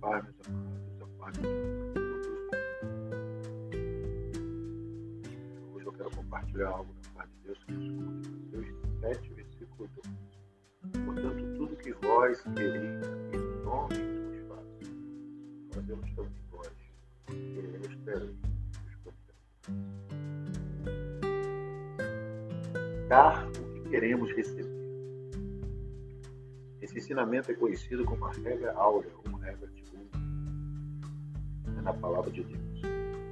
Pai, meus amados, Deus apague todos. Hoje eu quero compartilhar algo da parte de Deus que é escute escuta Mateus 7, versículo 2. Portanto, tudo que vós quereis em nome vos faça, fazemos também vós, queremos ter Dar o que queremos receber esse ensinamento é conhecido como a regra áurea, ou regra de ouro, na palavra de Deus.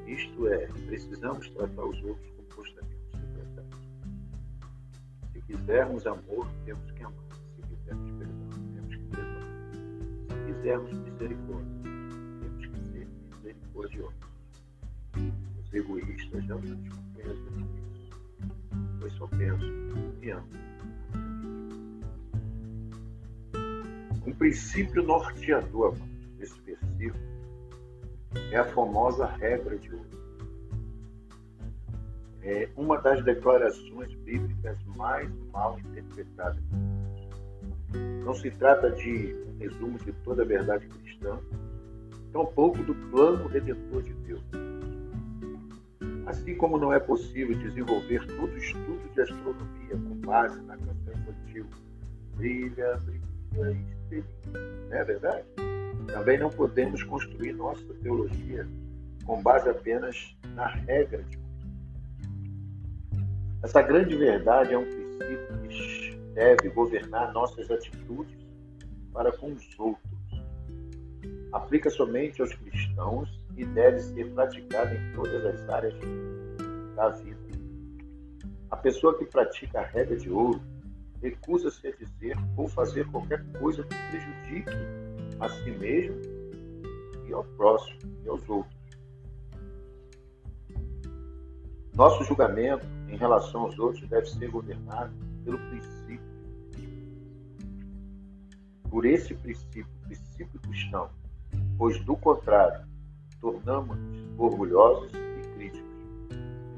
Isto é, precisamos tratar os outros como gostaríamos de tratados. Se quisermos amor, temos que amar. Se quisermos perdão, temos que perdoar. Se quisermos misericórdia, temos que ser misericordiosos. Os egoístas jamais pensam nisso, pois só pensam e amam. Um princípio norteador desse versículo é a famosa regra de ouro. É uma das declarações bíblicas mais mal interpretadas. Não se trata de um resumo de toda a verdade cristã, tampouco do plano redentor de Deus. Assim como não é possível desenvolver todo o estudo de astronomia com base na canção infantil Brilha, brilha, Não é verdade? Também não podemos construir nossa teologia com base apenas na regra de Essa grande verdade é um princípio que deve governar nossas atitudes para com os outros. Aplica somente aos cristãos e deve ser praticada em todas as áreas da vida. A pessoa que pratica a regra de ouro recusa-se a dizer ou fazer qualquer coisa que prejudique a si mesmo e ao próximo e aos outros. Nosso julgamento em relação aos outros deve ser governado pelo princípio. Por esse princípio, princípio cristão, pois do contrário, tornamos-nos orgulhosos e críticos.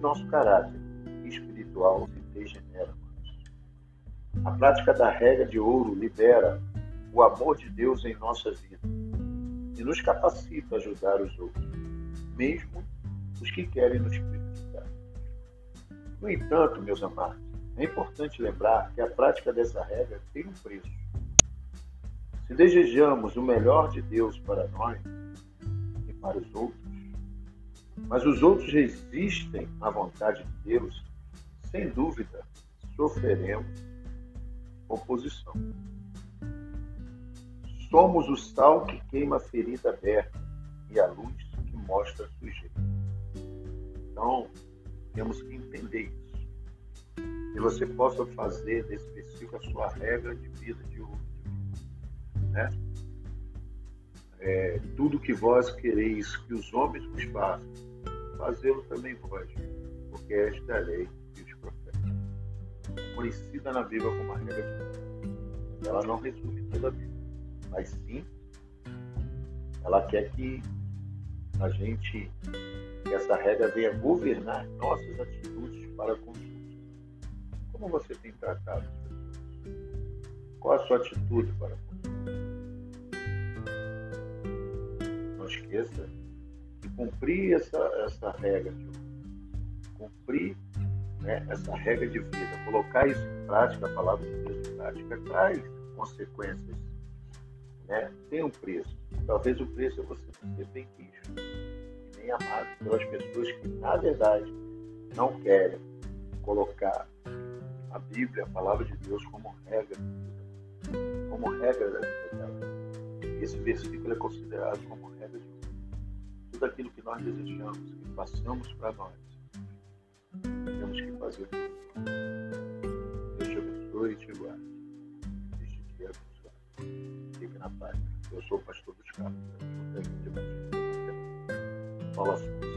Nosso caráter espiritual se degenera. A prática da regra de ouro libera o amor de Deus em nossa vida e nos capacita a ajudar os outros, mesmo os que querem nos prejudicar. No entanto, meus amados, é importante lembrar que a prática dessa regra tem um preço. Se desejamos o melhor de Deus para nós e para os outros, mas os outros resistem à vontade de Deus, sem dúvida sofreremos oposição. Somos o sal que queima a ferida aberta e a luz que mostra a sujeira. Então, temos que entender isso. Que você possa fazer desse versículo a sua regra de vida de hoje. Né? É, tudo que vós quereis que os homens vos façam, fazê-lo também vós, porque esta é a lei. Conhecida na Bíblia como a regra de. Ela não resume toda a Bíblia mas sim ela quer que a gente, que essa regra venha governar nossas atitudes para com outros. Como você tem tratado as pessoas? Qual a sua atitude para com outros? Não esqueça de cumprir essa, essa regra, de cumprir né, essa regra de vida, colocar isso em prática, a palavra de Deus em prática, traz consequências né, tem um preço. Talvez o preço é você ser bem visto nem amado pelas pessoas que, na verdade, não querem colocar a Bíblia, a palavra de Deus, como regra, como regra da vida dela. Esse versículo é considerado como regra de vida. Tudo aquilo que nós desejamos, que passamos para nós, fazer. Deus te abençoe e te guarde. Este dia abençoado fique na paz. Eu sou o pastor dos campos. Fala assim.